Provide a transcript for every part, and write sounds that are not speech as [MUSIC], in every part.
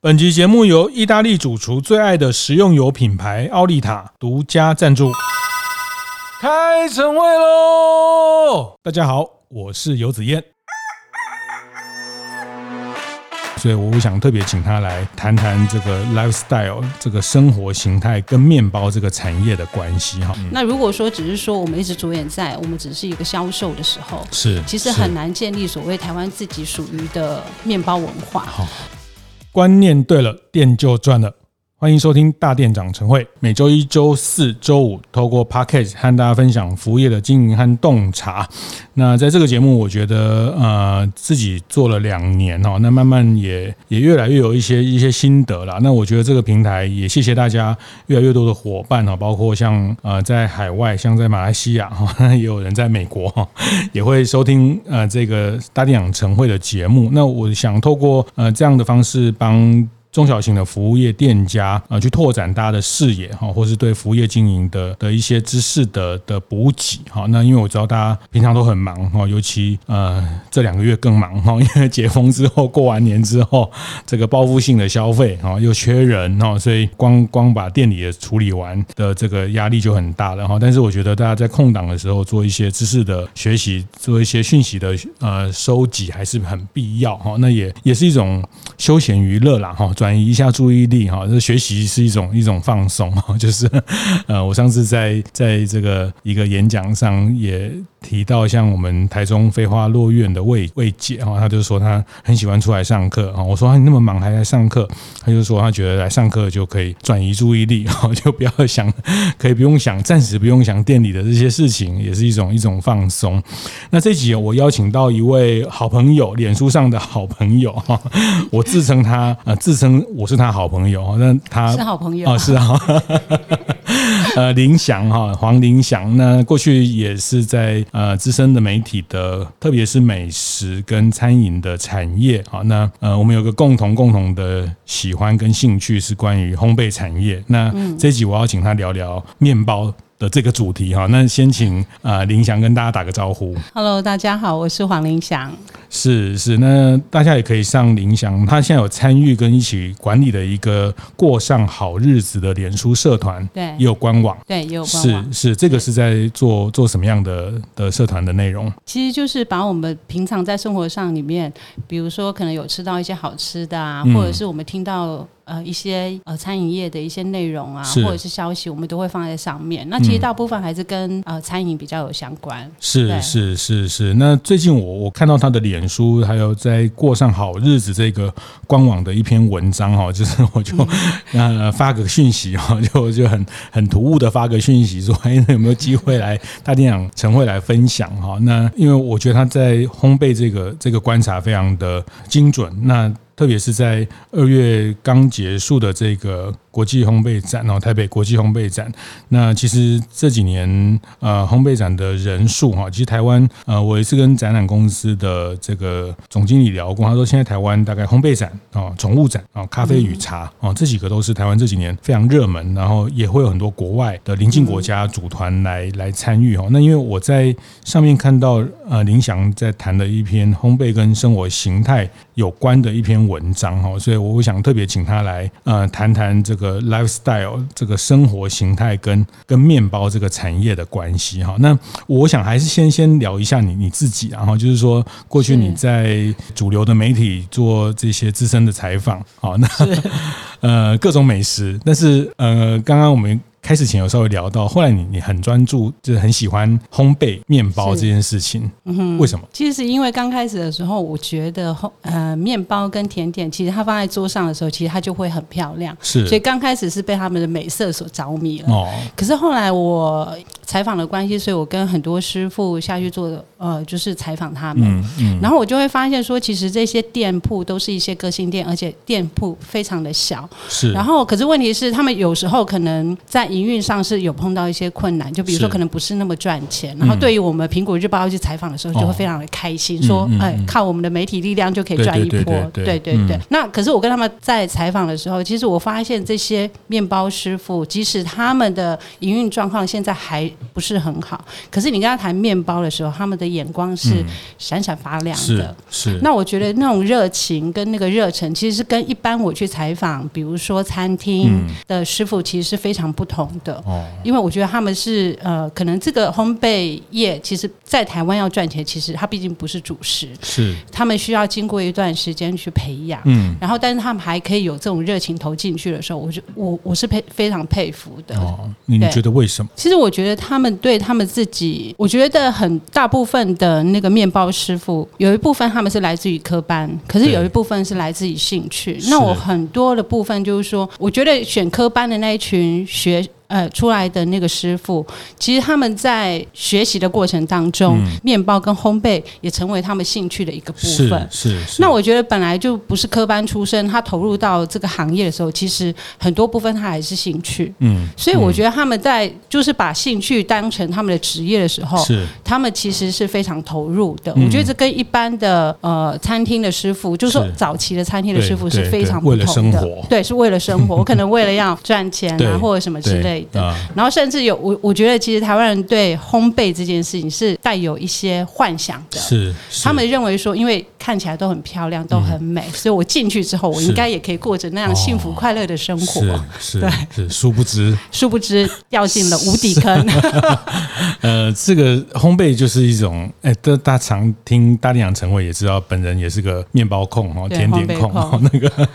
本集节目由意大利主厨最爱的食用油品牌奥利塔独家赞助。开晨会喽！大家好，我是游子燕。所以我想特别请他来谈谈这个 lifestyle 这个生活形态跟面包这个产业的关系哈。那如果说只是说我们一直着眼在我们只是一个销售的时候，是其实很难建立所谓台湾自己属于的面包文化。观念对了，电就赚了。欢迎收听大店长晨会，每周一、周四、周五，透过 Podcast 和大家分享服务业的经营和洞察。那在这个节目，我觉得呃自己做了两年哦，那慢慢也也越来越有一些一些心得了。那我觉得这个平台也谢谢大家越来越多的伙伴哦，包括像呃在海外，像在马来西亚哈，[LAUGHS] 也有人在美国哈，[LAUGHS] 也会收听呃这个大店长晨会的节目。那我想透过呃这样的方式帮。中小型的服务业店家啊，去拓展大家的视野哈，或是对服务业经营的的一些知识的的补给哈。那因为我知道大家平常都很忙哈，尤其呃这两个月更忙哈，[LAUGHS] 因为解封之后过完年之后，这个报复性的消费哈又缺人哈，所以光光把店里的处理完的这个压力就很大了哈。但是我觉得大家在空档的时候做一些知识的学习，做一些讯息的呃收集还是很必要哈。那也也是一种休闲娱乐啦哈。转转移一下注意力哈，这学习是一种一种放松哈，[LAUGHS] 就是呃，我上次在在这个一个演讲上也提到，像我们台中飞花落院的魏魏姐哈，她就说她很喜欢出来上课哈，我说你那么忙还来上课，她就说她觉得来上课就可以转移注意力哈，[LAUGHS] 就不要想，可以不用想，暂时不用想店里的这些事情，也是一种一种放松。那这集我邀请到一位好朋友，脸书上的好朋友哈，我自称他呃自称。我是他好朋友，那他是好朋友哦，是啊，[LAUGHS] 呃，林翔哈，黄林翔，那过去也是在呃资深的媒体的，特别是美食跟餐饮的产业啊，那呃，我们有个共同共同的喜欢跟兴趣是关于烘焙产业，那这集我要请他聊聊面包的这个主题哈，那先请啊林翔跟大家打个招呼。Hello，大家好，我是黄林翔。是是，那大家也可以上林翔，他现在有参与跟一起管理的一个过上好日子的脸书社团，对，也有官网，对，也有官网。是是，这个是在做做什么样的的社团的内容？其实就是把我们平常在生活上里面，比如说可能有吃到一些好吃的啊，或者是我们听到。呃，一些呃餐饮业的一些内容啊，或者是消息，我们都会放在上面。那其实大部分还是跟呃餐饮比较有相关。是是是是。那最近我我看到他的脸书，还有在过上好日子这个官网的一篇文章哈，[LAUGHS] 就是我就呃发个讯息哈，[LAUGHS] 就就很很突兀的发个讯息说，哎，有没有机会来大店长晨会来分享哈？那因为我觉得他在烘焙这个这个观察非常的精准。那特别是在二月刚结束的这个国际烘焙展哦，台北国际烘焙展。那其实这几年呃，烘焙展的人数哈，其实台湾呃，我也是跟展览公司的这个总经理聊过，他说现在台湾大概烘焙展啊、宠物展啊、咖啡与茶啊，这几个都是台湾这几年非常热门，然后也会有很多国外的邻近国家组团来来参与哦。那因为我在上面看到呃，林翔在谈的一篇烘焙跟生活形态有关的一篇文章哈，所以我想特别请他来呃谈谈这个 lifestyle 这个生活形态跟跟面包这个产业的关系哈。那我想还是先先聊一下你你自己，然后就是说过去你在主流的媒体做这些资深的采访，好，那 [LAUGHS] 呃各种美食，但是呃刚刚我们。开始前有稍微聊到，后来你你很专注，就是很喜欢烘焙面包这件事情，嗯哼，为什么？其实是因为刚开始的时候，我觉得烘呃面包跟甜点，其实它放在桌上的时候，其实它就会很漂亮，是，所以刚开始是被他们的美色所着迷了。哦，可是后来我采访的关系，所以我跟很多师傅下去做，呃，就是采访他们，嗯嗯，然后我就会发现说，其实这些店铺都是一些个性店，而且店铺非常的小，是。然后，可是问题是，他们有时候可能在营运上是有碰到一些困难，就比如说可能不是那么赚钱。然后对于我们苹果日报要去采访的时候，就会非常的开心，说哎，靠我们的媒体力量就可以赚一波。对对对。那可是我跟他们在采访的时候，其实我发现这些面包师傅，即使他们的营运状况现在还不是很好，可是你跟他谈面包的时候，他们的眼光是闪闪发亮的。是。那我觉得那种热情跟那个热忱，其实是跟一般我去采访，比如说餐厅的师傅，其实是非常不同的。哦。因为我觉得他们是呃，可能这个烘焙业，其实在台湾要赚钱，其实它毕竟不是主食。是。他们需要经过一段时间去培养。嗯。然后，但是他们还可以有这种热情投进去的时候，我就我我是佩非常佩服的。哦。你觉得为什么？其实我觉得他们对他们自己，我觉得很大部分的那个面包师傅，有一部分他们是来自于科班，可是有一部分是来自于兴趣。那我很多的部分就是说，我觉得选科班的那一群学。呃，出来的那个师傅，其实他们在学习的过程当中，嗯、面包跟烘焙也成为他们兴趣的一个部分。是是，是。那我觉得本来就不是科班出身，他投入到这个行业的时候，其实很多部分他还是兴趣。嗯。所以我觉得他们在就是把兴趣当成他们的职业的时候，是他们其实是非常投入的。嗯、我觉得这跟一般的呃餐厅的师傅，就是说早期的餐厅的师傅是非常不同的。为了生活。对，是为了生活。我 [LAUGHS] 可能为了要赚钱啊，或者什么之类。的，然后甚至有我，我觉得其实台湾人对烘焙这件事情是带有一些幻想的，是，是。他们认为说，因为看起来都很漂亮，都很美，嗯、所以我进去之后，我应该也可以过着那样幸福快乐的生活。哦、是，是，对，是，殊不知，殊不知掉进了无底坑。[LAUGHS] 呃，这个烘焙就是一种，哎，大大常听大力养陈伟也知道，本人也是个面包控哦，甜点控，哦那个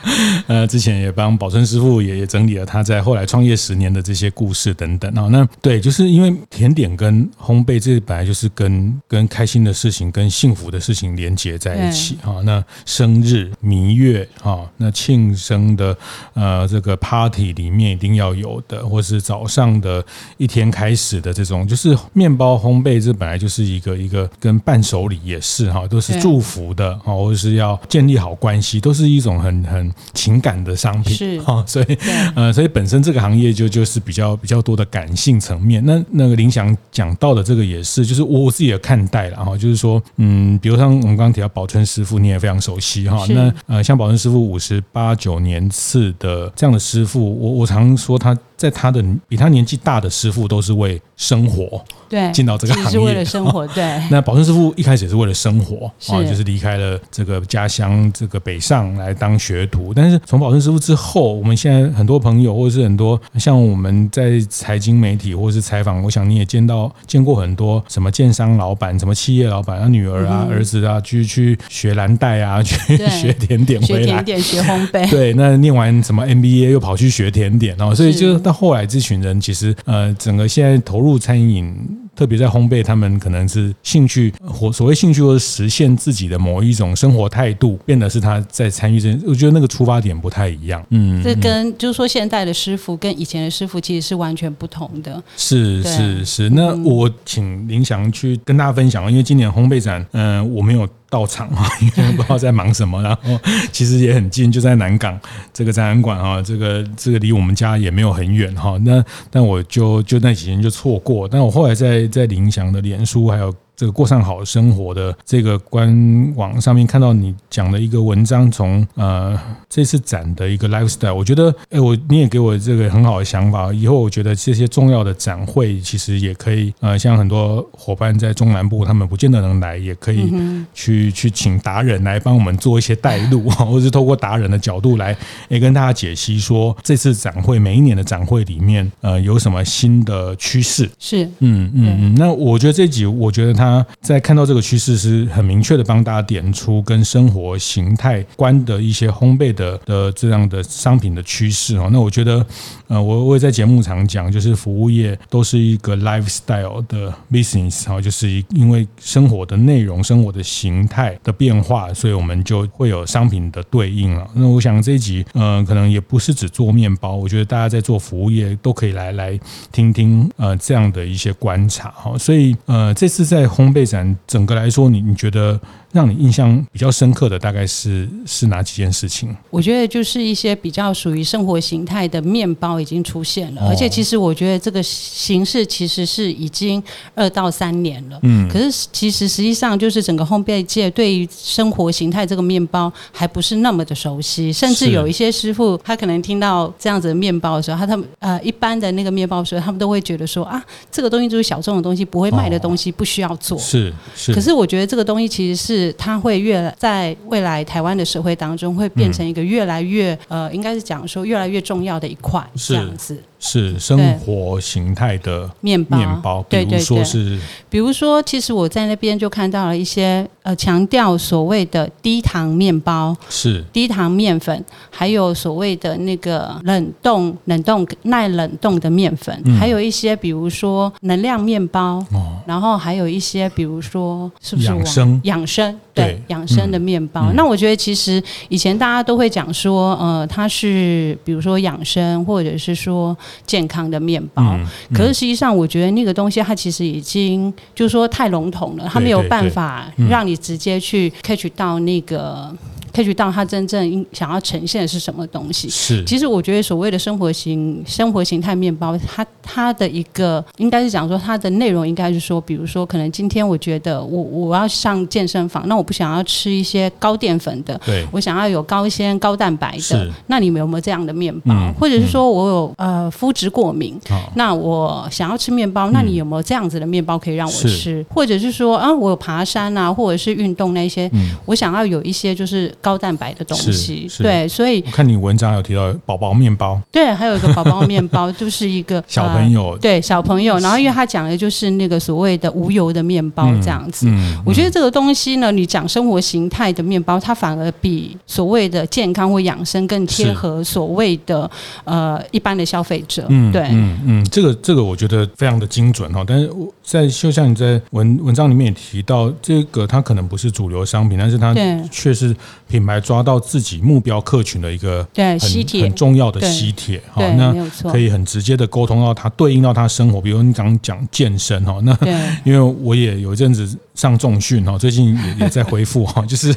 呃，之前也帮宝春师傅也也整理了他在后来创业十年的这些故事等等啊。那对，就是因为甜点跟烘焙这本来就是跟跟开心的事情、跟幸福的事情连接在一起哈。那生日、蜜月哈，那庆生的呃这个 party 里面一定要有的，或是早上的一天开始的这种，就是。面包烘焙这本来就是一个一个跟伴手礼也是哈，都是祝福的哈，或者是要建立好关系，都是一种很很情感的商品是哈，所以呃，所以本身这个行业就就是比较比较多的感性层面。那那个林翔讲到的这个也是，就是我自己的看待了哈，就是说嗯，比如像我们刚刚提到宝春师傅，你也非常熟悉哈。那呃，像宝生师傅五十八九年次的这样的师傅，我我常说他。在他的比他年纪大的师傅都是为生活，对，进到这个行业是为了生活，[LAUGHS] 对。那宝顺师傅一开始也是为了生活啊，就是离开了这个家乡，这个北上来当学徒。但是从宝顺师傅之后，我们现在很多朋友或者是很多像我们在财经媒体或者是采访，我想你也见到见过很多什么建商老板、什么企业老板啊，女儿啊、儿子啊，去去学蓝带啊，去学甜点回来，学甜点、学烘焙。对，那念完什么 MBA 又跑去学甜点，然后所以就到。后来这群人其实呃，整个现在投入餐饮，特别在烘焙，他们可能是兴趣或所谓兴趣，或是实现自己的某一种生活态度，变得是他在参与这。我觉得那个出发点不太一样。嗯，这跟就是说现在的师傅跟以前的师傅其实是完全不同的。是是是。那我请林翔去跟大家分享，因为今年烘焙展，嗯、呃，我没有。到场啊，因为不知道在忙什么，然后其实也很近，就在南港这个展览馆啊，这个这个离我们家也没有很远哈。那但我就就那几天就错过，但我后来在在林祥的脸书还有。这个过上好生活的这个官网上面看到你讲的一个文章，从呃这次展的一个 lifestyle，我觉得哎，我你也给我这个很好的想法。以后我觉得这些重要的展会，其实也可以呃，像很多伙伴在中南部，他们不见得能来，也可以去去请达人来帮我们做一些带路，[LAUGHS] 或者是透过达人的角度来也跟大家解析说，这次展会每一年的展会里面呃有什么新的趋势。是，嗯嗯嗯。那我觉得这集，我觉得他。在看到这个趋势，是很明确的帮大家点出跟生活形态观的一些烘焙的的这样的商品的趋势哈。那我觉得，呃，我我也在节目常讲，就是服务业都是一个 lifestyle 的 business 哈，就是因为生活的内容、生活的形态的变化，所以我们就会有商品的对应了。那我想这一集，呃，可能也不是只做面包，我觉得大家在做服务业都可以来来听听呃这样的一些观察哈。所以呃，这次在烘焙展整个来说，你你觉得让你印象比较深刻的大概是是哪几件事情？我觉得就是一些比较属于生活形态的面包已经出现了，哦、而且其实我觉得这个形式其实是已经二到三年了。嗯，可是其实实际上就是整个烘焙界对于生活形态这个面包还不是那么的熟悉，甚至有一些师傅他可能听到这样子的面包的时候，他他们呃一般的那个面包的时候，他们都会觉得说啊，这个东西就是小众的东西，不会卖的东西，不需要做。哦、是是。可是我觉得这个东西其实是它会越来在未来台湾的社会当中会变成一个越来越、嗯、呃，应该是讲说越来越重要的一块这样子。是生活形态的面包，面包，比如说是，比如说，其实我在那边就看到了一些呃，强调所谓的低糖面包，是。低糖面粉，还有所谓的那个冷冻、冷冻耐冷冻的面粉，嗯、还有一些比如说能量面包，哦、然后还有一些比如说是不是养生。养生对养生的面包？嗯、那我觉得其实以前大家都会讲说，呃，它是比如说养生，或者是说。健康的面包，嗯嗯、可是实际上，我觉得那个东西它其实已经就是说太笼统了，它没有办法让你直接去 catch 到那个。可以去到他真正想要呈现的是什么东西？是，其实我觉得所谓的生活型生活形态面包，它它的一个应该是讲说它的内容应该是说，比如说可能今天我觉得我我要上健身房，那我不想要吃一些高淀粉的，对，我想要有高纤高蛋白的，是那你们有没有这样的面包？嗯、或者是说我有呃肤质过敏，哦、那我想要吃面包，那你有没有这样子的面包可以让我吃？或者是说啊，我有爬山啊，或者是运动那些，嗯、我想要有一些就是。高蛋白的东西，对，所以我看你文章有提到宝宝面包，对，还有一个宝宝面包，[LAUGHS] 就是一个小朋友、呃，对小朋友，然后因为他讲的就是那个所谓的无油的面包这样子，嗯嗯、我觉得这个东西呢，你讲生活形态的面包，它反而比所谓的健康或养生更贴合所谓的呃一般的消费者，嗯，对，嗯嗯，这个这个我觉得非常的精准哈，但是在就像你在文文章里面也提到，这个它可能不是主流商品，但是它却是。品牌抓到自己目标客群的一个对吸铁。很重要的吸铁哈，那可以很直接的沟通到他对应到他生活，比如你刚讲健身哈，那 [LAUGHS] 因为我也有一阵子上重训哦，最近也也在恢复哈，[LAUGHS] 就是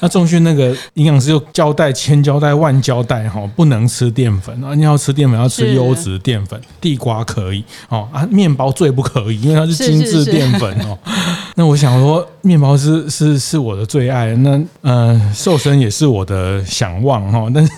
那重训那个营养师又交代千交代万交代哈，不能吃淀粉啊，你要吃淀粉要吃优质淀粉，地瓜可以哦啊，面包最不可以，因为它是精致淀粉哦。[LAUGHS] 那我想说，面包是是是我的最爱，那呃。瘦身也是我的想望哈，但是，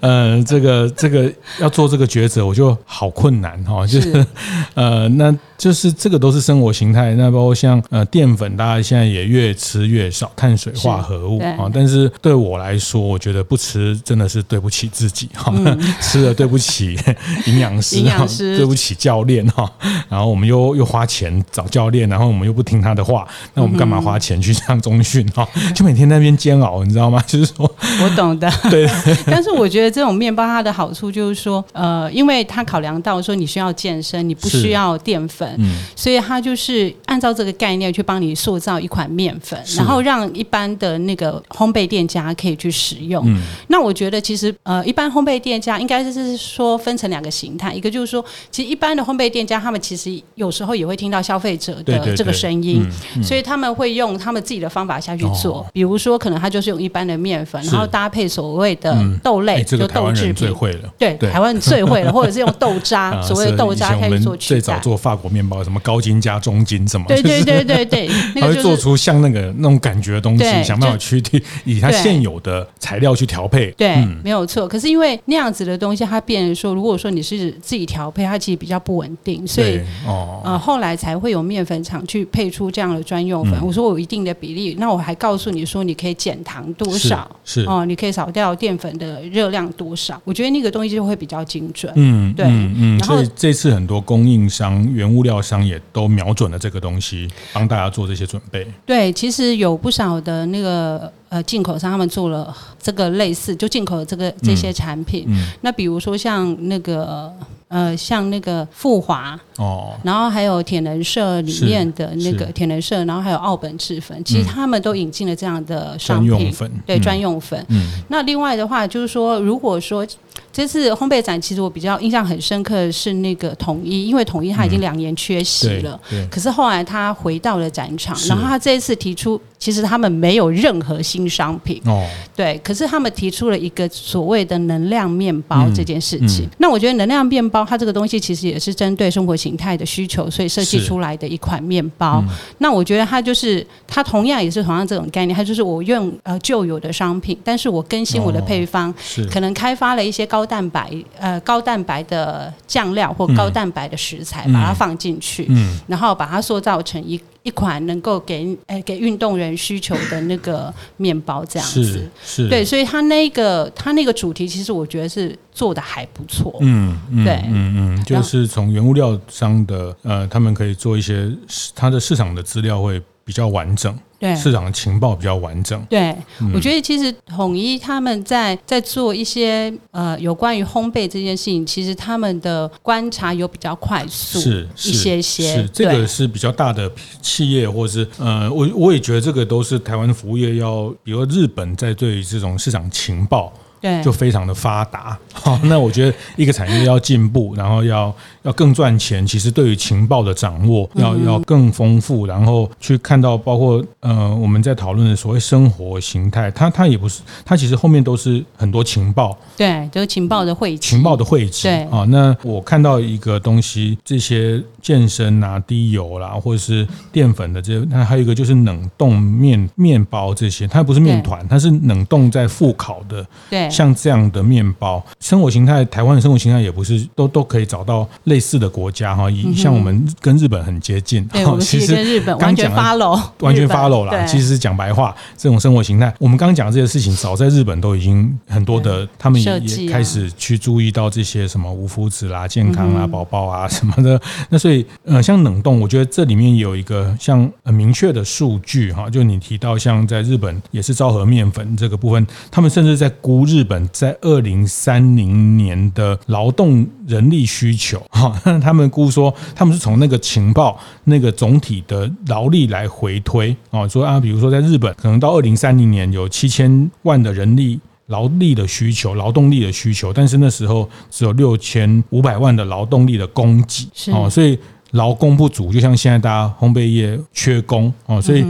呃，这个这个要做这个抉择，我就好困难哈，就是，是呃，那。就是这个都是生活形态，那包括像呃淀粉，大家现在也越吃越少，碳水化合物啊。但是对我来说，我觉得不吃真的是对不起自己哈，嗯、[LAUGHS] 吃了对不起 [LAUGHS] 营养师，营养师对不起教练哈。然后我们又又花钱找教练，然后我们又不听他的话，那我们干嘛花钱去上中训哈？就每天在那边煎熬，你知道吗？[LAUGHS] 就是说，我懂的。对，但是我觉得这种面包它的好处就是说，呃，因为它考量到说你需要健身，你不需要淀粉。嗯，所以他就是按照这个概念去帮你塑造一款面粉，然后让一般的那个烘焙店家可以去使用。嗯，那我觉得其实呃，一般烘焙店家应该是说分成两个形态，一个就是说，其实一般的烘焙店家他们其实有时候也会听到消费者的这个声音，所以他们会用他们自己的方法下去做。比如说，可能他就是用一般的面粉，然后搭配所谓的豆类，就豆制品。最会了，对，台湾最会了，或者是用豆渣，[LAUGHS] 所谓的豆渣开始做取代。最早做法国面。什么高筋加中筋什么？对对对对对，[LAUGHS] 他会做出像那个那种感觉的东西，想办法去以他现有的材料去调配。对，没有错。可是因为那样子的东西，它变成说，如果说你是自己调配，它其实比较不稳定，所以哦，呃，后来才会有面粉厂去配出这样的专用粉。我说我有一定的比例，那我还告诉你说，你可以减糖多少？是哦，你可以少掉淀粉的热量多少？我觉得那个东西就会比较精准。嗯，对，嗯，然后所以这次很多供应商、原物料商也都瞄准了这个东西，帮大家做这些准备。对，其实有不少的那个呃进口商，他们做了这个类似，就进口的这个这些产品。嗯，嗯，那比如说像那个呃，像那个富华哦，然后还有铁人社里面的那个铁人社，然后还有奥本制粉，其实他们都引进了这样的商品，粉。对专用粉。嗯，嗯，那另外的话就是说，如果说。这次烘焙展，其实我比较印象很深刻的是那个统一，因为统一他已经两年缺席了，嗯、可是后来他回到了展场，然后他这一次提出其实他们没有任何新商品哦，对。可是他们提出了一个所谓的能量面包这件事情。嗯嗯、那我觉得能量面包它这个东西其实也是针对生活形态的需求，所以设计出来的一款面包。嗯、那我觉得它就是它同样也是同样这种概念，它就是我用呃旧有的商品，但是我更新我的配方，哦、可能开发了一些高蛋白呃高蛋白的酱料或高蛋白的食材，嗯、把它放进去，嗯、然后把它塑造成一一款能够给诶、欸、给运动员需求的那个面包，这样子。是，是。对，所以它那个它那个主题，其实我觉得是做的还不错，嗯，对，嗯嗯，就是从原物料商的呃，他们可以做一些它的市场的资料会比较完整。对市场的情报比较完整。对，嗯、我觉得其实统一他们在在做一些呃有关于烘焙这件事情，其实他们的观察有比较快速，是一些些。是这个是比较大的企业，或是呃，我我也觉得这个都是台湾的服务业要，比如日本在对于这种市场情报。对，就非常的发达。[LAUGHS] 好，那我觉得一个产业要进步，然后要要更赚钱，其实对于情报的掌握要要更丰富，然后去看到包括呃我们在讨论的所谓生活形态，它它也不是，它其实后面都是很多情报。对，就是情报的汇集。情报的汇集。对啊，那我看到一个东西，这些健身啊、低油啦，或者是淀粉的这些，那还有一个就是冷冻面面包这些，它不是面团，它是冷冻在复烤的。对。像这样的面包生活形态，台湾的生活形态也不是都都可以找到类似的国家哈，以像我们跟日本很接近，对，其实跟日本完全 follow，完全 follow 啦。其实是讲白话，这种生活形态，我们刚刚讲的这些事情，早在日本都已经很多的，他们也开始去注意到这些什么无麸质啦、健康啊、宝宝啊 [LAUGHS] 什么的。那所以呃，像冷冻，我觉得这里面有一个像很明确的数据哈，就你提到像在日本也是昭和面粉这个部分，他们甚至在估日。日本在二零三零年的劳动人力需求，[LAUGHS] 哈，他们估说他们是从那个情报那个总体的劳力来回推，哦，说啊，比如说在日本，可能到二零三零年有七千万的人力劳力的需求，劳动力的需求，但是那时候只有六千五百万的劳动力的供给，哦，所以劳工不足，就像现在大家烘焙业缺工，哦，所以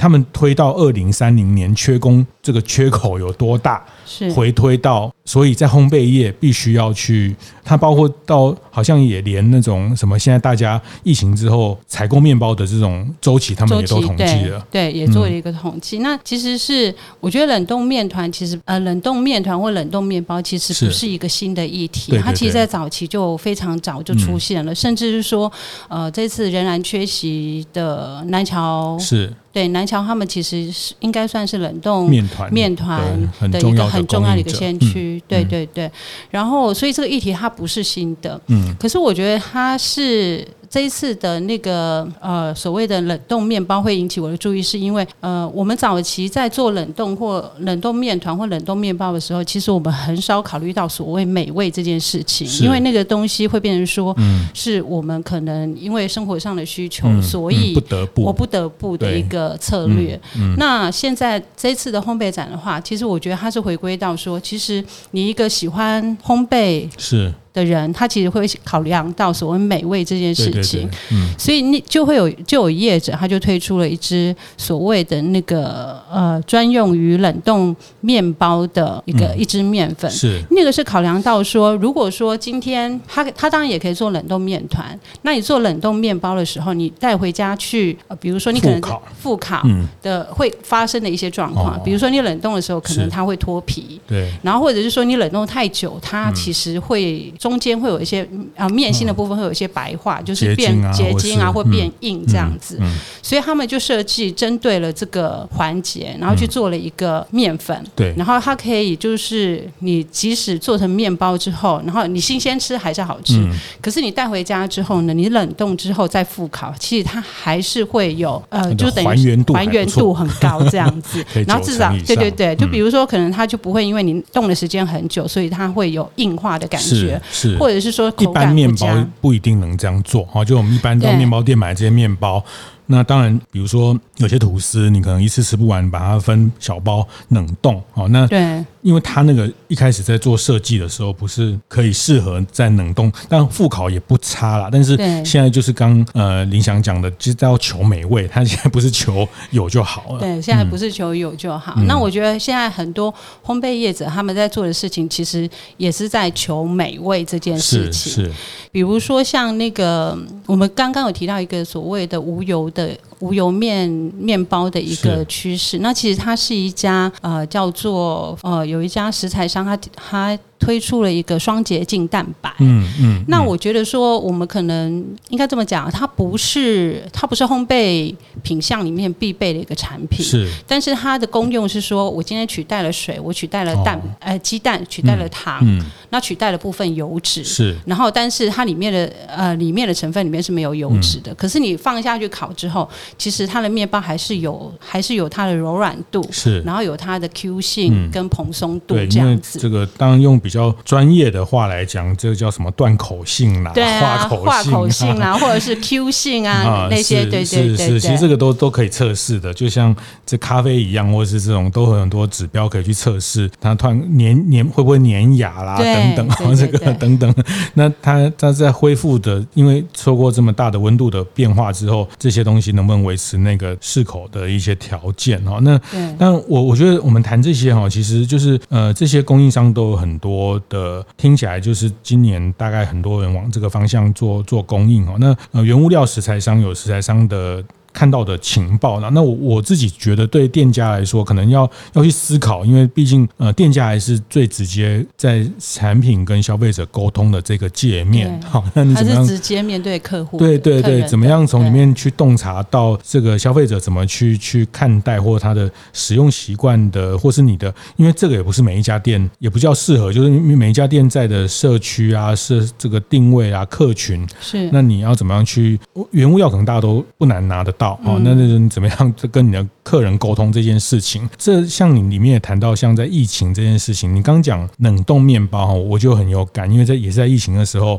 他们推到二零三零年缺工这个缺口有多大？是回推到。所以在烘焙业必须要去，它包括到好像也连那种什么，现在大家疫情之后采购面包的这种周期，他们也都统计了，对，也做了一个统计。嗯、那其实是我觉得冷冻面团，其实呃冷冻面团或冷冻面包其实不是。一个新的议题，它其实在早期就非常早就出现了，嗯、甚至是说呃这次仍然缺席的南桥是。对南桥他们其实是应该算是冷冻面团面团的一个很重要的一个先驱。对对对，然后所以这个议题它不是新的，嗯，可是我觉得它是。这一次的那个呃所谓的冷冻面包会引起我的注意，是因为呃我们早期在做冷冻或冷冻面团或冷冻面包的时候，其实我们很少考虑到所谓美味这件事情，因为那个东西会变成说，嗯，是我们可能因为生活上的需求，嗯、所以不得不我不得不的一个策略。那现在这次的烘焙展的话，其实我觉得它是回归到说，其实你一个喜欢烘焙是。的人，他其实会考量到所谓美味这件事情，对对对嗯、所以你就会有就有业者，他就推出了一支所谓的那个呃专用于冷冻面包的一个、嗯、一支面粉，是。那个是考量到说，如果说今天他他当然也可以做冷冻面团，那你做冷冻面包的时候，你带回家去，呃，比如说你可能复烤的会发生的一些状况，嗯、比如说你冷冻的时候可能它会脱皮，对，然后或者是说你冷冻太久，它其实会。中间会有一些啊面心的部分会有一些白化，就是变结晶啊，或变硬这样子。所以他们就设计针对了这个环节，然后去做了一个面粉。对，然后它可以就是你即使做成面包之后，然后你新鲜吃还是好吃。可是你带回家之后呢，你冷冻之后再复烤，其实它还是会有呃，就等于还原度还原度很高这样子。[LAUGHS] 然后至少对对对，就比如说可能它就不会因为你冻的时间很久，所以它会有硬化的感觉。是，或者是说，一般面包不一定能这样做哈。就我们一般到面包店买这些面包，那当然，比如说有些吐司，你可能一次吃不完，把它分小包冷冻哦。那对。因为它那个一开始在做设计的时候，不是可以适合在冷冻，但复烤也不差啦。但是现在就是刚呃林翔讲的，就是要求美味，它现在不是求有就好了。对，现在不是求有就好。嗯、那我觉得现在很多烘焙业者他们在做的事情，其实也是在求美味这件事情。是，是比如说像那个我们刚刚有提到一个所谓的无油的无油面面包的一个趋势，那其实它是一家呃叫做呃。有一家食材商他，他他。推出了一个双洁净蛋白，嗯嗯，那我觉得说我们可能应该这么讲，它不是它不是烘焙品项里面必备的一个产品，是，但是它的功用是说，我今天取代了水，我取代了蛋，哦、呃，鸡蛋取代了糖，嗯，那取代了部分油脂，是，然后但是它里面的呃里面的成分里面是没有油脂的，嗯、可是你放下去烤之后，其实它的面包还是有还是有它的柔软度，是，然后有它的 Q 性跟蓬松度这样子，这个当用比。比较专业的话来讲，这个叫什么断口性啦，对啊，化口化口性啦，[LAUGHS] 或者是 Q 性啊，啊那些，对对对，是，其实这个都都可以测试的，就像这咖啡一样，或者是这种都有很多指标可以去测试，它突然黏黏会不会粘牙啦，等等，啊，这个等等，[LAUGHS] 那它它在恢复的，因为受过这么大的温度的变化之后，这些东西能不能维持那个适口的一些条件哈？那但我我觉得我们谈这些哈，其实就是呃，这些供应商都有很多。我的听起来就是今年大概很多人往这个方向做做供应哦。那呃，原物料食材商有食材商的。看到的情报呢？那我我自己觉得，对店家来说，可能要要去思考，因为毕竟呃，店家还是最直接在产品跟消费者沟通的这个界面。好，那你怎么样直接面对客户？对对对，怎么样从里面去洞察到这个消费者怎么去去看待，或他的使用习惯的，或是你的，因为这个也不是每一家店，也不叫适合，就是每一家店在的社区啊，是这个定位啊，客群是。那你要怎么样去？原物料可能大家都不难拿得到。哦，那那你怎么样跟你的客人沟通这件事情？这像你里面也谈到，像在疫情这件事情，你刚讲冷冻面包，我就很有感，因为在也是在疫情的时候，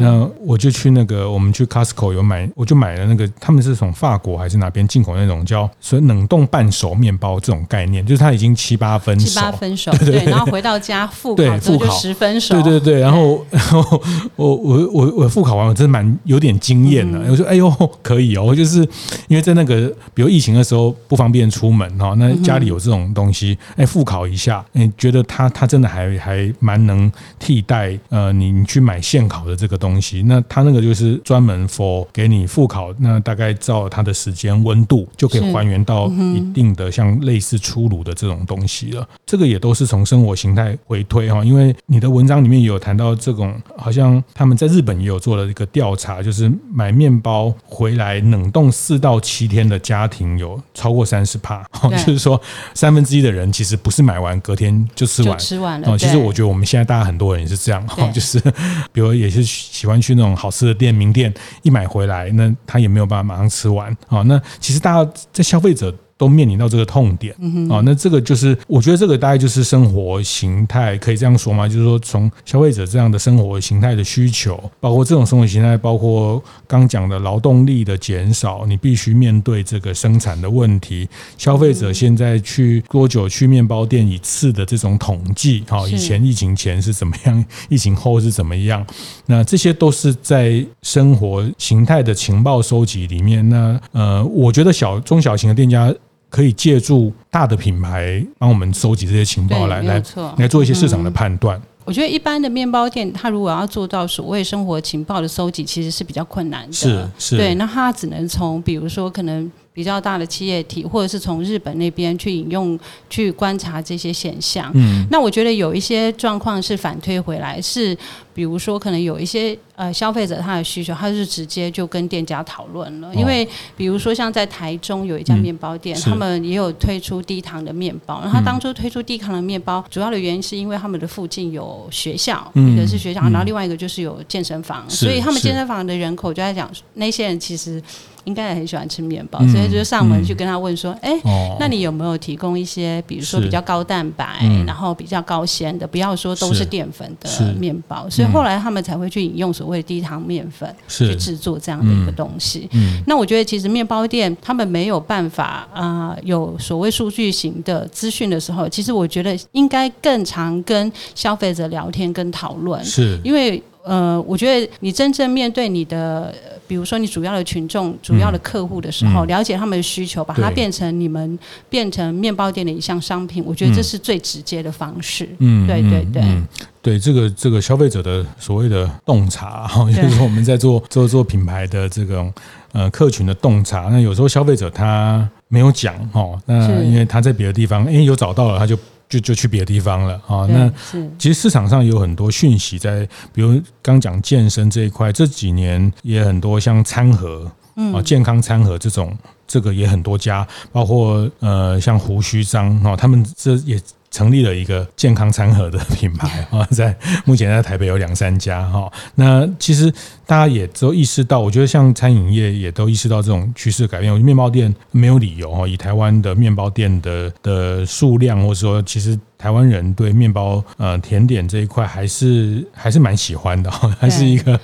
那我就去那个我们去 Costco 有买，我就买了那个他们是从法国还是哪边进口那种叫所以冷冻半熟面包这种概念，就是它已经七八分熟，七八分熟，对，对，然后回到家 [LAUGHS] 复烤之后就十分熟，对对对，然后然后我我我我复烤完我真的蛮有点惊艳的，我说哎呦可以哦，就是。因为在那个，比如疫情的时候不方便出门哈，那家里有这种东西，哎，复烤一下，你觉得它它真的还还蛮能替代呃，你你去买现烤的这个东西，那它那个就是专门 for 给你复烤，那大概照它的时间温度就可以还原到一定的像类似出炉的这种东西了。这个也都是从生活形态回推哈，因为你的文章里面也有谈到这种，好像他们在日本也有做了一个调查，就是买面包回来冷冻四到七天的家庭有超过三十趴，就是说三分之一的人其实不是买完隔天就吃完，吃完了。其实我觉得我们现在大家很多人也是这样，[LAUGHS] 就是比如也是喜欢去那种好吃的店、名店，一买回来，那他也没有办法马上吃完啊。那其实大家在消费者。都面临到这个痛点啊，那这个就是我觉得这个大概就是生活形态，可以这样说吗？就是说从消费者这样的生活形态的需求，包括这种生活形态，包括刚讲的劳动力的减少，你必须面对这个生产的问题。消费者现在去多久去面包店一次的这种统计，哈，以前疫情前是怎么样，[LAUGHS] 疫情后是怎么样？那这些都是在生活形态的情报收集里面。那呃，我觉得小中小型的店家。可以借助大的品牌帮我们收集这些情报来来来做一些市场的判断。我觉得一般的面包店，它如果要做到所谓生活情报的收集，其实是比较困难的。是是，对，那它只能从比如说可能。比较大的企业体，或者是从日本那边去引用、去观察这些现象。嗯，那我觉得有一些状况是反推回来，是比如说可能有一些呃消费者他的需求，他是直接就跟店家讨论了。因为比如说像在台中有一家面包店，他们也有推出低糖的面包。然后他当初推出低糖的面包，主要的原因是因为他们的附近有学校，一个是学校，然后另外一个就是有健身房，所以他们健身房的人口就在讲，那些人其实。应该也很喜欢吃面包，所以就上门去跟他问说：“哎、嗯嗯欸，那你有没有提供一些，比如说比较高蛋白，嗯、然后比较高纤的，不要说都是淀粉的面包？”所以后来他们才会去引用所谓的低糖面粉去制作这样的一个东西。嗯，那我觉得其实面包店他们没有办法啊、呃，有所谓数据型的资讯的时候，其实我觉得应该更常跟消费者聊天跟讨论，是。因为。呃，我觉得你真正面对你的，比如说你主要的群众、主要的客户的时候，嗯、了解他们的需求，把它变成你们变成面包店的一项商品，我觉得这是最直接的方式。嗯，对对对，嗯、对这个这个消费者的所谓的洞察 [LAUGHS] 哈，就是说我们在做做做品牌的这种呃客群的洞察，那有时候消费者他没有讲哈，那因为他在别的地方哎有找到了，他就。就就去别的地方了啊！那其实市场上有很多讯息在，比如刚讲健身这一块，这几年也很多像餐盒啊，健康餐盒这种，这个也很多家，包括呃像胡须张哦，他们这也。成立了一个健康餐盒的 [LAUGHS] 品牌啊，在目前在台北有两三家哈。那其实大家也都意识到，我觉得像餐饮业也都意识到这种趋势改变。我觉得面包店没有理由哈，以台湾的面包店的的数量，或者说其实。台湾人对面包、呃甜点这一块还是还是蛮喜欢的，[LAUGHS] 还是一个。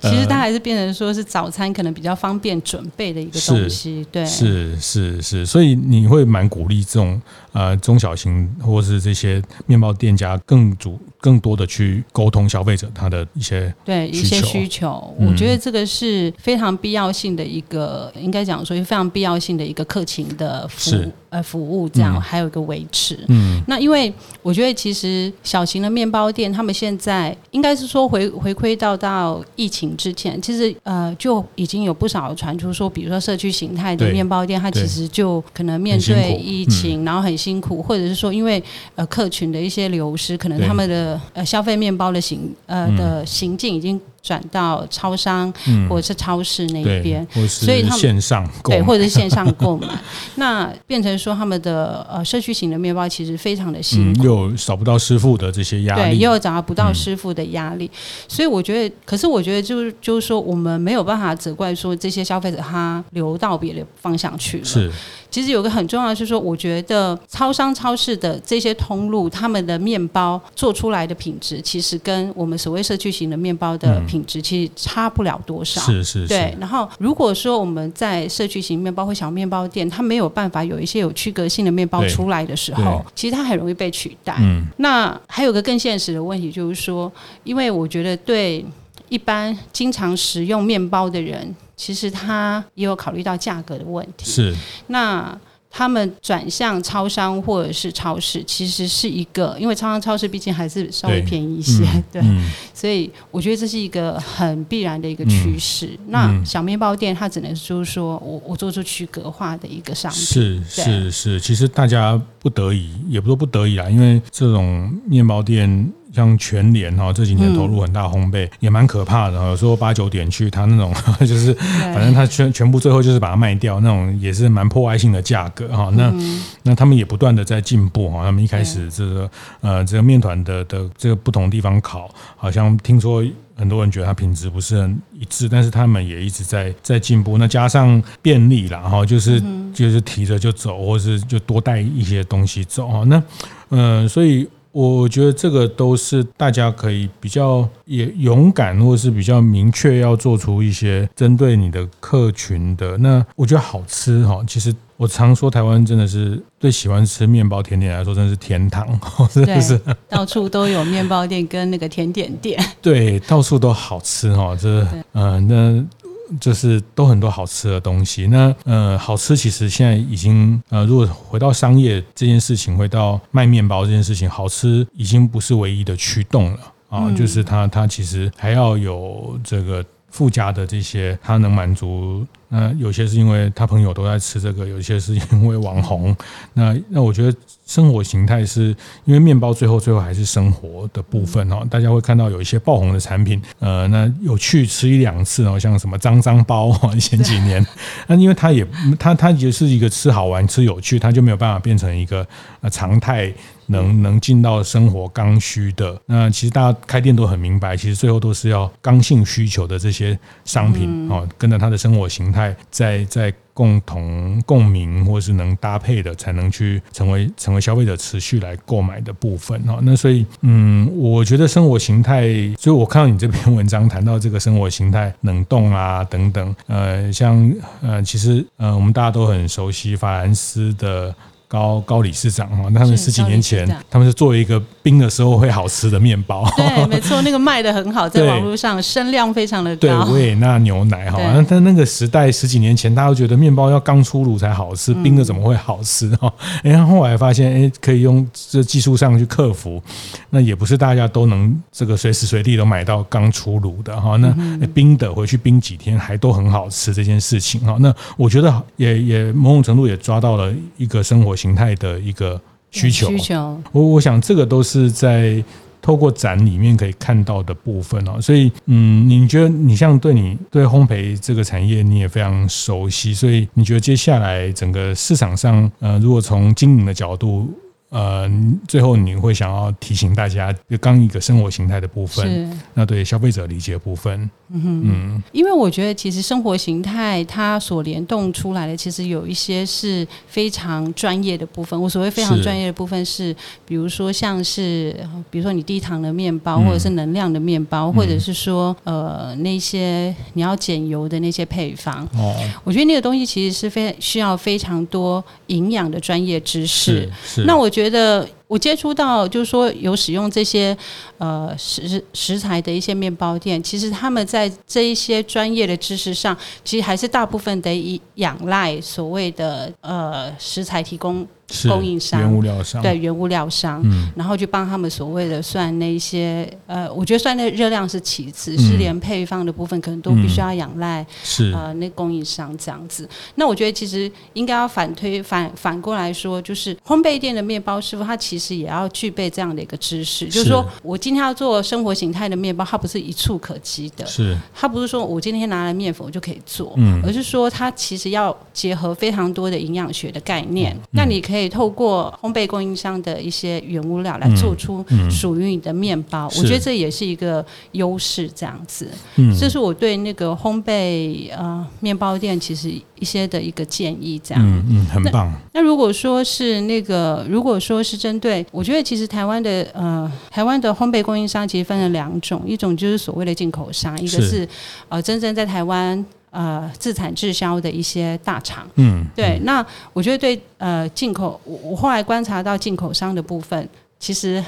其实它还是变成说是早餐可能比较方便准备的一个东西，对，是是是，所以你会蛮鼓励这种呃中小型或是这些面包店家更主更多的去沟通消费者他的一些对一些需求，我觉得这个是非常必要性的一个，应该讲说是非常必要性的一个客情的服务呃服务这样，还有一个维持，嗯，那因为。我觉得其实小型的面包店，他们现在应该是说回回馈到到疫情之前，其实呃就已经有不少传出说，比如说社区形态的面包店，它其实就可能面对疫情，然后很辛苦，或者是说因为呃客群的一些流失，可能他们的呃消费面包的行呃的行径已经。转到超商或者是超市那一边，所以他们线上对，或者是线上购买，[LAUGHS] 那变成说他们的呃社区型的面包其实非常的辛苦，又找不到师傅的这些压力，对，又找不到师傅的压力，所以我觉得，可是我觉得就是就是说，我们没有办法责怪说这些消费者他流到别的方向去了。是，其实有个很重要的是说，我觉得超商、超市的这些通路，他们的面包做出来的品质，其实跟我们所谓社区型的面包的。品质其实差不了多少，是是是。对，然后如果说我们在社区型面包或小面包店，它没有办法有一些有区隔性的面包出来的时候，其实它很容易被取代。嗯，那还有个更现实的问题就是说，因为我觉得对一般经常食用面包的人，其实他也有考虑到价格的问题。是，那。他们转向超商或者是超市，其实是一个，因为超商、超市毕竟还是稍微便宜一些，[LAUGHS] 对，所以我觉得这是一个很必然的一个趋势。嗯、那小面包店它只能就是说我我做出区隔化的一个商品，是是是，其实大家不得已，也不说不得已啦，因为这种面包店。像全联哈，这几年投入很大烘焙，也蛮可怕的。有时候八九点去，他那种 [LAUGHS] 就是，反正他全全部最后就是把它卖掉，那种也是蛮破坏性的价格哈。那那他们也不断的在进步哈。他们一开始这个呃这个面团的的这个不同地方烤，好像听说很多人觉得它品质不是很一致，但是他们也一直在在进步。那加上便利啦哈，就是就是提着就走，或是就多带一些东西走哈。那嗯，所以。我觉得这个都是大家可以比较也勇敢，或者是比较明确要做出一些针对你的客群的。那我觉得好吃哈，其实我常说台湾真的是对喜欢吃面包甜点来说真的是天堂，[LAUGHS] 真的是到处都有面包店跟那个甜点店，对，到处都好吃哈，这嗯那。就是都很多好吃的东西。那呃，好吃其实现在已经呃，如果回到商业这件事情，回到卖面包这件事情，好吃已经不是唯一的驱动了啊。就是它它其实还要有这个附加的这些，它能满足。那有些是因为他朋友都在吃这个，有些是因为网红。[LAUGHS] 那那我觉得生活形态是因为面包最后最后还是生活的部分哦。大家会看到有一些爆红的产品，呃，那有去吃一两次哦，像什么脏脏包，[LAUGHS] 前几年，[LAUGHS] 那因为它也它它也是一个吃好玩吃有趣，它就没有办法变成一个呃常态能能进到生活刚需的。那其实大家开店都很明白，其实最后都是要刚性需求的这些商品哦，跟着他的生活形态在在。共同共鸣，或是能搭配的，才能去成为成为消费者持续来购买的部分哈。那所以，嗯，我觉得生活形态，所以我看到你这篇文章谈到这个生活形态冷冻啊等等，呃，像呃，其实呃，我们大家都很熟悉法兰斯的。高高理事长哈，那他们十几年前，他们是做一个冰的时候会好吃的面包。对，[LAUGHS] 没错，那个卖的很好，在网络上声量非常的高。对，维也纳牛奶哈，那在那个时代十几年前，大家都觉得面包要刚出炉才好吃，冰的怎么会好吃哈？然后后来发现，哎，可以用这技术上去克服，那也不是大家都能这个随时随地都买到刚出炉的哈。那冰的回去冰几天还都很好吃这件事情哈。那我觉得也也某种程度也抓到了一个生活形态的一个需求，需求，我我想这个都是在透过展里面可以看到的部分哦。所以，嗯，你觉得你像对你对烘焙这个产业你也非常熟悉，所以你觉得接下来整个市场上，呃，如果从经营的角度，呃，最后你会想要提醒大家，就刚一个生活形态的部分，是那对消费者理解的部分，嗯哼嗯，因为我觉得其实生活形态它所联动出来的，其实有一些是非常专业的部分。我所谓非常专业的部分是，是比如说像是，比如说你低糖的面包，或者是能量的面包，嗯、或者是说呃那些你要减油的那些配方。哦，我觉得那个东西其实是非需要非常多营养的专业知识。是，是那我觉得。觉得我接触到，就是说有使用这些呃食食材的一些面包店，其实他们在这一些专业的知识上，其实还是大部分得以仰赖所谓的呃食材提供。供应商、原物料商，对原物料商，嗯、然后就帮他们所谓的算那些呃，我觉得算那热量是其次，嗯、是连配方的部分可能都必须要仰赖是、嗯、呃那供应商这样子。那我觉得其实应该要反推反反过来说，就是烘焙店的面包师傅他其实也要具备这样的一个知识，就是说我今天要做生活形态的面包，它不是一触可及的，是它不是说我今天拿来面粉我就可以做，嗯，而是说它其实要结合非常多的营养学的概念，嗯、那你可以。透过烘焙供应商的一些原物料来做出属于你的面包，我觉得这也是一个优势。这样子，这是我对那个烘焙呃面包店其实一些的一个建议。这样，嗯嗯，很棒。那如果说是那个，如果说是针对，我觉得其实台湾的呃台湾的烘焙供应商其实分了两种，一种就是所谓的进口商，一个是呃真正在台湾。呃，自产自销的一些大厂，嗯，对，那我觉得对呃进口，我我后来观察到进口商的部分，其实。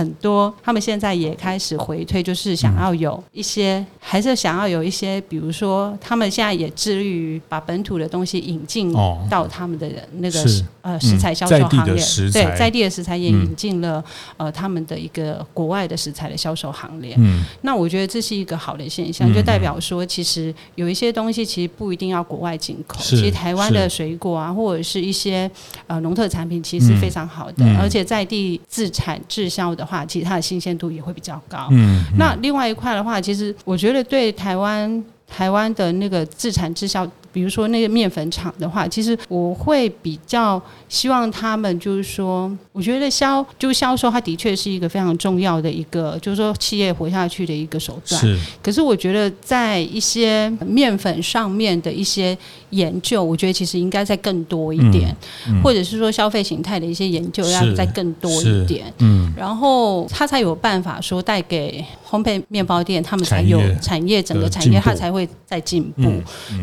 很多，他们现在也开始回推，就是想要有一些，嗯、还是想要有一些，比如说，他们现在也致力于把本土的东西引进到他们的那个、哦、呃食材销售行列，对，在地的食材也引进了、嗯、呃他们的一个国外的食材的销售行列。嗯，那我觉得这是一个好的现象，就代表说，其实有一些东西其实不一定要国外进口，其实台湾的水果啊，或者是一些呃农特产品，其实是非常好的，嗯、而且在地自产自销的。的话，其实它的新鲜度也会比较高。嗯，嗯，那另外一块的话，其实我觉得对台湾台湾的那个自产自销。比如说那个面粉厂的话，其实我会比较希望他们就是说，我觉得销就销售，它的确是一个非常重要的一个，就是说企业活下去的一个手段。是。可是我觉得在一些面粉上面的一些研究，我觉得其实应该再更多一点，嗯嗯、或者是说消费形态的一些研究要再更多一点。嗯。然后他才有办法说带给烘焙面包店，他们才有产业整个产业它才会再进步。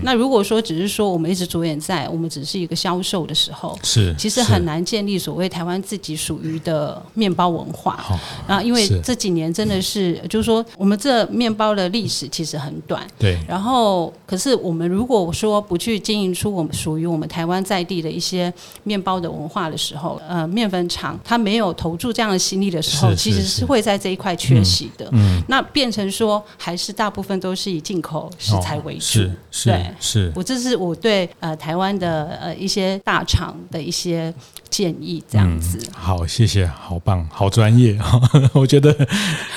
那如果说只是说我们一直着眼在我们只是一个销售的时候，是其实很难建立所谓台湾自己属于的面包文化。好，然后因为这几年真的是，就是说我们这面包的历史其实很短。对。然后，可是我们如果说不去经营出我们属于我们台湾在地的一些面包的文化的时候，呃，面粉厂它没有投注这样的心力的时候，其实是会在这一块缺席的。嗯。那变成说，还是大部分都是以进口食材为主。是是。对，是我。这是我对呃台湾的呃一些大厂的一些建议，这样子。嗯、好，谢谢，好棒，好专业。[LAUGHS] 我觉得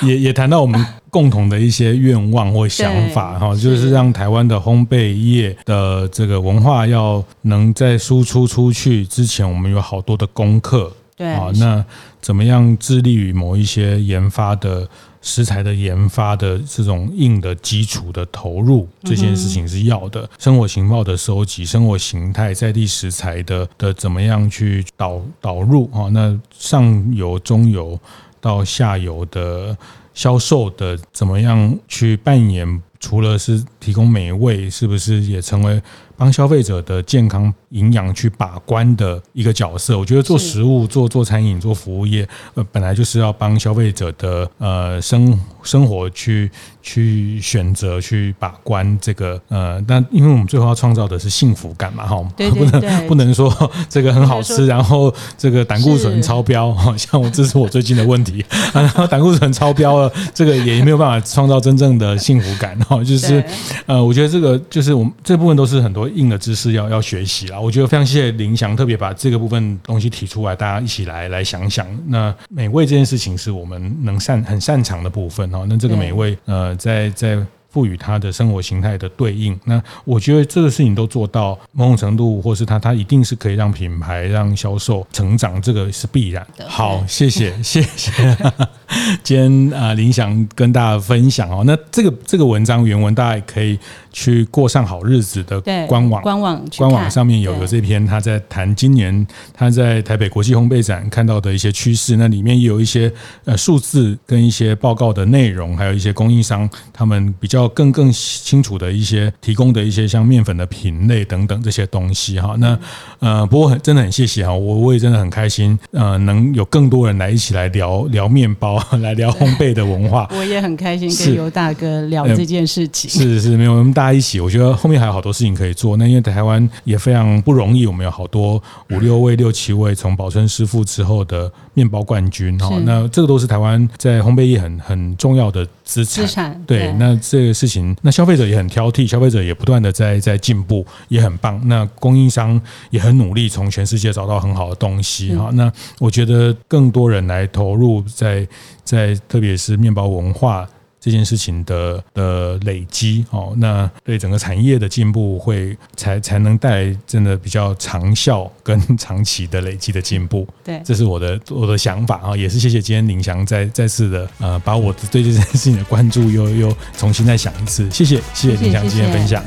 也也谈到我们共同的一些愿望或想法哈，就是让台湾的烘焙业的这个文化要能在输出出去之前，我们有好多的功课。对，好，那怎么样致力于某一些研发的食材的研发的这种硬的基础的投入，这件事情是要的。生活情报的收集，生活形态，在地食材的的怎么样去导导入啊？那上游、中游到下游的销售的怎么样去扮演？除了是提供美味，是不是也成为帮消费者的健康营养去把关的一个角色？我觉得做食物、做做餐饮、做服务业，呃，本来就是要帮消费者的呃生生活去去选择、去把关这个呃，但因为我们最后要创造的是幸福感嘛，哈，不能不能说 [LAUGHS] 这个很好吃，然后这个胆固醇超标，好像我这是我最近的问题，[LAUGHS] 然后胆固醇超标了，这个也没有办法创造真正的幸福感，哈，就是呃，我觉得这个就是我们这部分都是很多。硬的知识要要学习啦，我觉得非常谢谢林翔特别把这个部分东西提出来，大家一起来来想想。那美味这件事情是我们能擅很擅长的部分哦。那这个美味，呃，在在赋予它的生活形态的对应，那我觉得这个事情都做到某种程度，或是它它一定是可以让品牌让销售成长，这个是必然的。好，谢谢谢谢。[LAUGHS] [LAUGHS] 今天啊，林翔跟大家分享哦。那这个这个文章原文大家也可以。去过上好日子的官网，官网官网上面有有这篇，他在谈今年他在台北国际烘焙展看到的一些趋势，那里面也有一些呃数字跟一些报告的内容，还有一些供应商他们比较更更清楚的一些提供的一些像面粉的品类等等这些东西哈。那呃，不过很真的很谢谢哈，我我也真的很开心，呃，能有更多人来一起来聊聊面包，[LAUGHS] 来聊烘焙的文化。[LAUGHS] 我也很开心跟尤大哥聊这件事情。是是，没有我们大家一起，我觉得后面还有好多事情可以做。那因为台湾也非常不容易，我们有好多五六位、六七位从宝春师傅之后的面包冠军哈。那这个都是台湾在烘焙业很很重要的资产。资产对，那这个事情，那消费者也很挑剔，消费者也不断的在在进步，也很棒。那供应商也很努力，从全世界找到很好的东西哈。那我觉得更多人来投入在在特别是面包文化。这件事情的的累积哦，那对整个产业的进步会才才能带来真的比较长效跟 [LAUGHS] 长期的累积的进步。对，这是我的我的想法啊，也是谢谢今天林翔再再次的呃，把我对这件事情的关注又又重新再想一次。谢谢谢谢林翔今天分享。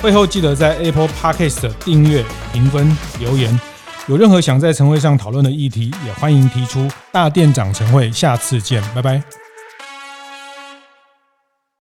会后记得在 Apple Podcast 订阅、评分、留言。有任何想在晨会上讨论的议题，也欢迎提出。大店长晨会，下次见，拜拜。